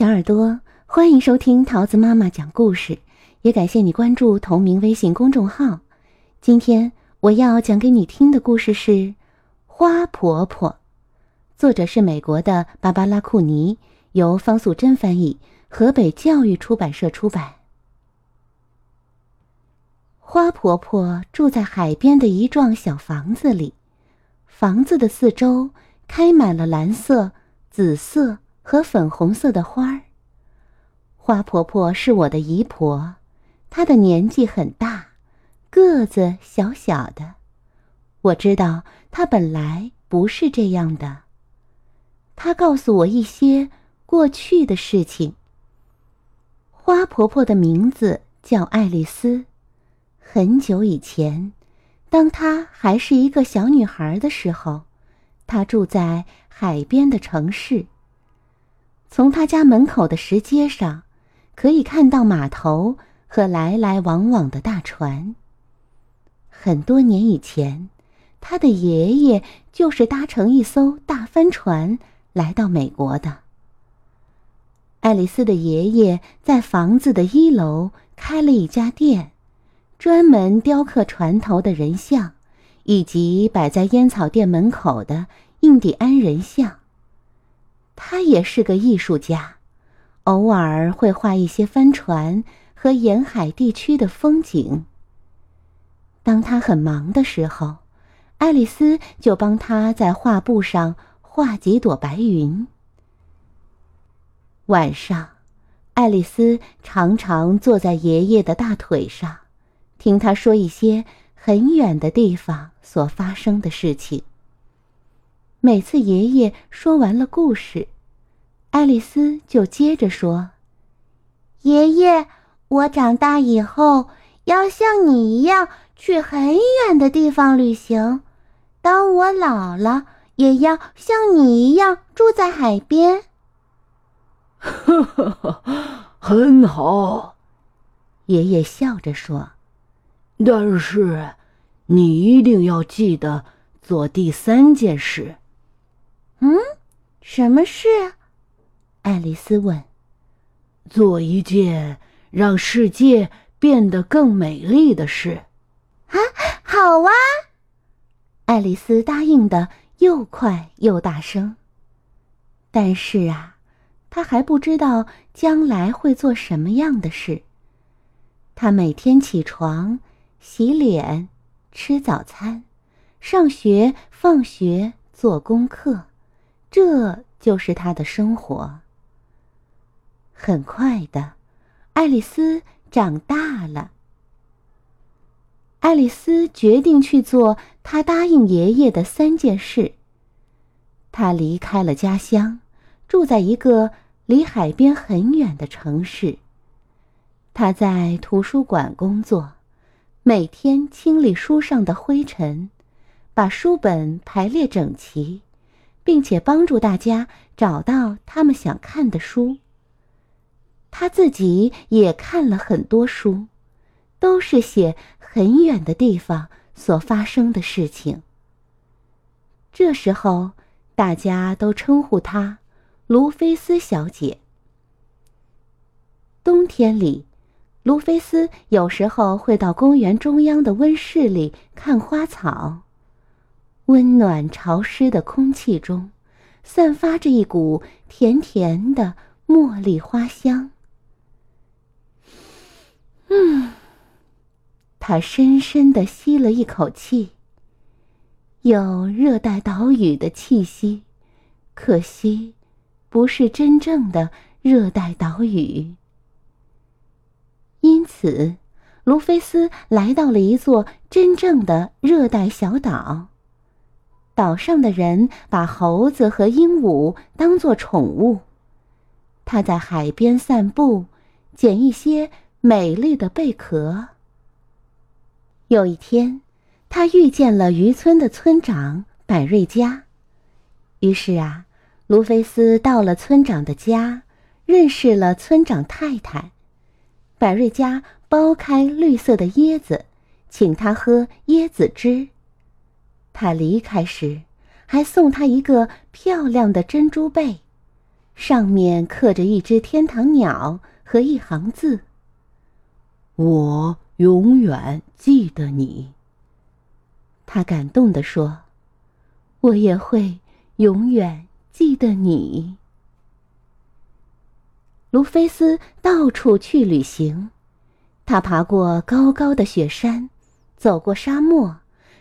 小耳朵，欢迎收听桃子妈妈讲故事，也感谢你关注同名微信公众号。今天我要讲给你听的故事是《花婆婆》，作者是美国的芭芭拉·库尼，由方素珍翻译，河北教育出版社出版。花婆婆住在海边的一幢小房子里，房子的四周开满了蓝色、紫色。和粉红色的花儿。花婆婆是我的姨婆，她的年纪很大，个子小小的。我知道她本来不是这样的。她告诉我一些过去的事情。花婆婆的名字叫爱丽丝。很久以前，当她还是一个小女孩的时候，她住在海边的城市。从他家门口的石阶上，可以看到码头和来来往往的大船。很多年以前，他的爷爷就是搭乘一艘大帆船来到美国的。爱丽丝的爷爷在房子的一楼开了一家店，专门雕刻船头的人像，以及摆在烟草店门口的印第安人像。他也是个艺术家，偶尔会画一些帆船和沿海地区的风景。当他很忙的时候，爱丽丝就帮他在画布上画几朵白云。晚上，爱丽丝常常坐在爷爷的大腿上，听他说一些很远的地方所发生的事情。每次爷爷说完了故事，爱丽丝就接着说：“爷爷，我长大以后要像你一样去很远的地方旅行。当我老了，也要像你一样住在海边。”呵呵呵，很好，爷爷笑着说：“但是，你一定要记得做第三件事。”嗯，什么事？爱丽丝问。做一件让世界变得更美丽的事。啊，好啊！爱丽丝答应的又快又大声。但是啊，她还不知道将来会做什么样的事。她每天起床、洗脸、吃早餐、上学、放学、做功课。这就是他的生活。很快的，爱丽丝长大了。爱丽丝决定去做她答应爷爷的三件事。她离开了家乡，住在一个离海边很远的城市。她在图书馆工作，每天清理书上的灰尘，把书本排列整齐。并且帮助大家找到他们想看的书。他自己也看了很多书，都是写很远的地方所发生的事情。这时候，大家都称呼她卢菲斯小姐。冬天里，卢菲斯有时候会到公园中央的温室里看花草。温暖潮湿的空气中，散发着一股甜甜的茉莉花香。嗯，他深深的吸了一口气。有热带岛屿的气息，可惜，不是真正的热带岛屿。因此，卢菲斯来到了一座真正的热带小岛。岛上的人把猴子和鹦鹉当作宠物。他在海边散步，捡一些美丽的贝壳。有一天，他遇见了渔村的村长百瑞佳。于是啊，卢菲斯到了村长的家，认识了村长太太。百瑞佳剥开绿色的椰子，请他喝椰子汁。他离开时，还送他一个漂亮的珍珠贝，上面刻着一只天堂鸟和一行字：“我永远记得你。”他感动地说：“我也会永远记得你。”卢菲斯到处去旅行，他爬过高高的雪山，走过沙漠，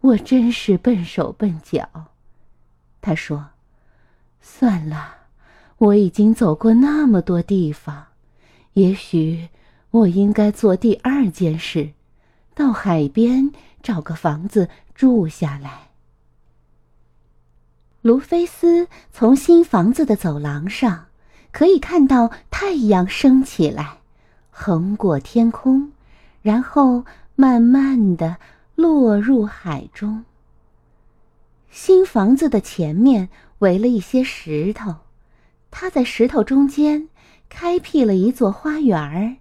我真是笨手笨脚。他说：“算了，我已经走过那么多地方，也许我应该做第二件事，到海边找个房子。”住下来。卢菲斯从新房子的走廊上，可以看到太阳升起来，横过天空，然后慢慢的落入海中。新房子的前面围了一些石头，他在石头中间开辟了一座花园儿。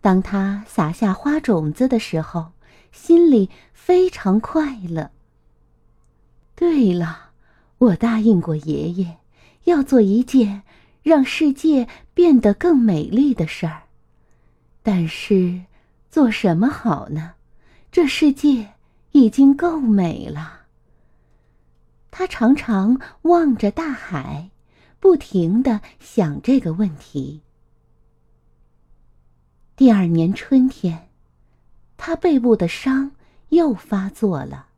当他撒下花种子的时候。心里非常快乐。对了，我答应过爷爷，要做一件让世界变得更美丽的事儿。但是，做什么好呢？这世界已经够美了。他常常望着大海，不停的想这个问题。第二年春天。他背部的伤又发作了，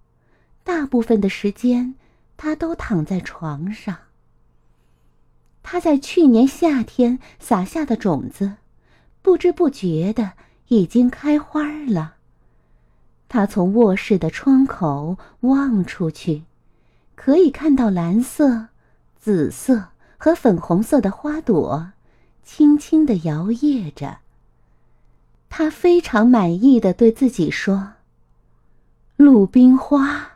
大部分的时间他都躺在床上。他在去年夏天撒下的种子，不知不觉的已经开花了。他从卧室的窗口望出去，可以看到蓝色、紫色和粉红色的花朵，轻轻的摇曳着。他非常满意的对自己说：“鲁冰花，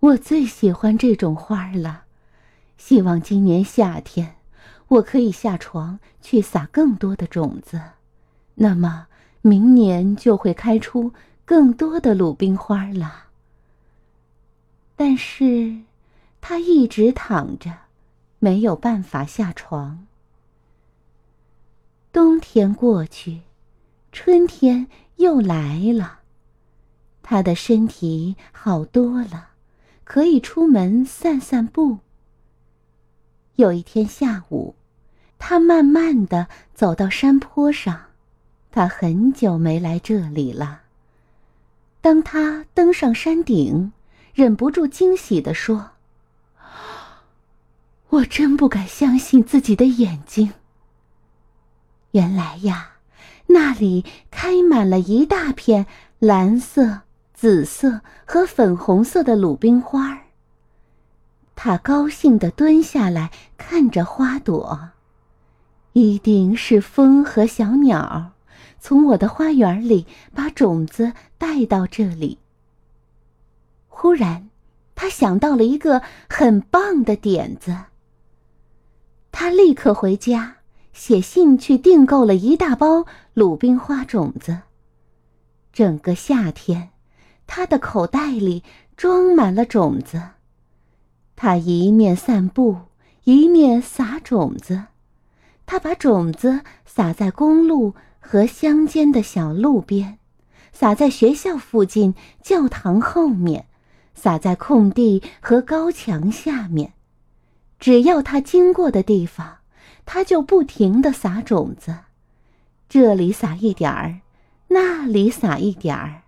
我最喜欢这种花了。希望今年夏天，我可以下床去撒更多的种子，那么明年就会开出更多的鲁冰花了。”但是，他一直躺着，没有办法下床。冬天过去。春天又来了，他的身体好多了，可以出门散散步。有一天下午，他慢慢的走到山坡上，他很久没来这里了。当他登上山顶，忍不住惊喜的说：“我真不敢相信自己的眼睛。原来呀。”那里开满了一大片蓝色、紫色和粉红色的鲁冰花儿。他高兴地蹲下来看着花朵，一定是风和小鸟从我的花园里把种子带到这里。忽然，他想到了一个很棒的点子。他立刻回家。写信去订购了一大包鲁冰花种子。整个夏天，他的口袋里装满了种子。他一面散步，一面撒种子。他把种子撒在公路和乡间的小路边，撒在学校附近教堂后面，撒在空地和高墙下面。只要他经过的地方。他就不停地撒种子，这里撒一点儿，那里撒一点儿。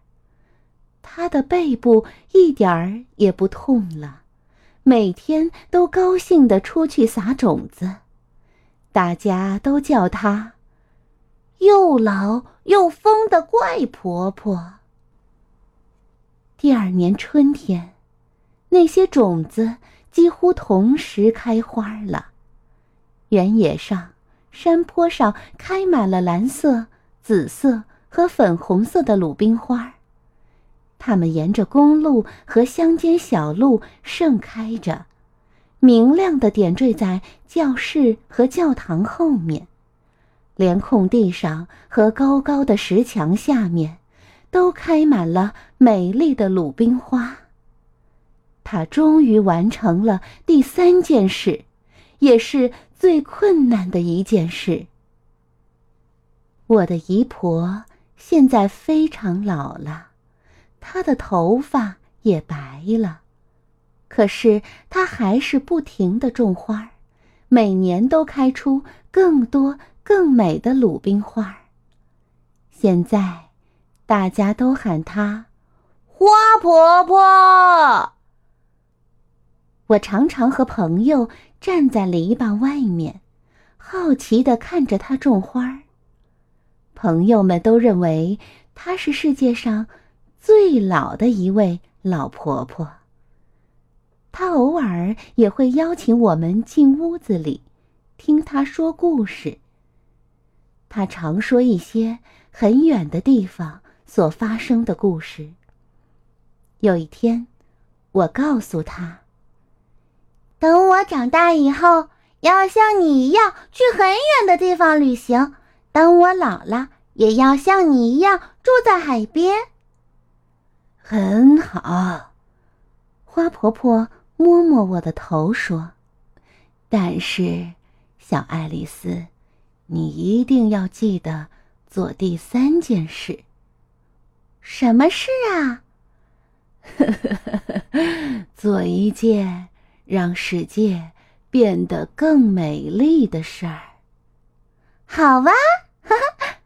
他的背部一点儿也不痛了，每天都高兴地出去撒种子。大家都叫他“又老又疯的怪婆婆”。第二年春天，那些种子几乎同时开花了。原野上、山坡上开满了蓝色、紫色和粉红色的鲁冰花。它们沿着公路和乡间小路盛开着，明亮的点缀在教室和教堂后面，连空地上和高高的石墙下面，都开满了美丽的鲁冰花。他终于完成了第三件事，也是最困难的一件事。我的姨婆现在非常老了，她的头发也白了，可是她还是不停的种花，每年都开出更多更美的鲁冰花。现在，大家都喊她“花婆婆”。我常常和朋友站在篱笆外面，好奇地看着她种花。朋友们都认为她是世界上最老的一位老婆婆。她偶尔也会邀请我们进屋子里，听她说故事。他常说一些很远的地方所发生的故事。有一天，我告诉他。等我长大以后，要像你一样去很远的地方旅行。当我老了，也要像你一样住在海边。很好，花婆婆摸摸我的头说：“但是，小爱丽丝，你一定要记得做第三件事。什么事啊？做一件。”让世界变得更美丽的事儿，好哇，哈哈，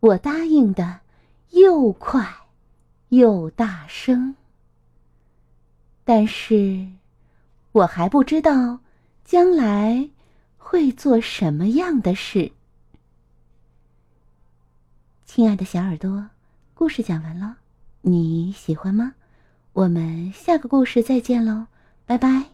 我答应的又快又大声。但是，我还不知道将来会做什么样的事。亲爱的小耳朵，故事讲完了，你喜欢吗？我们下个故事再见喽。拜拜。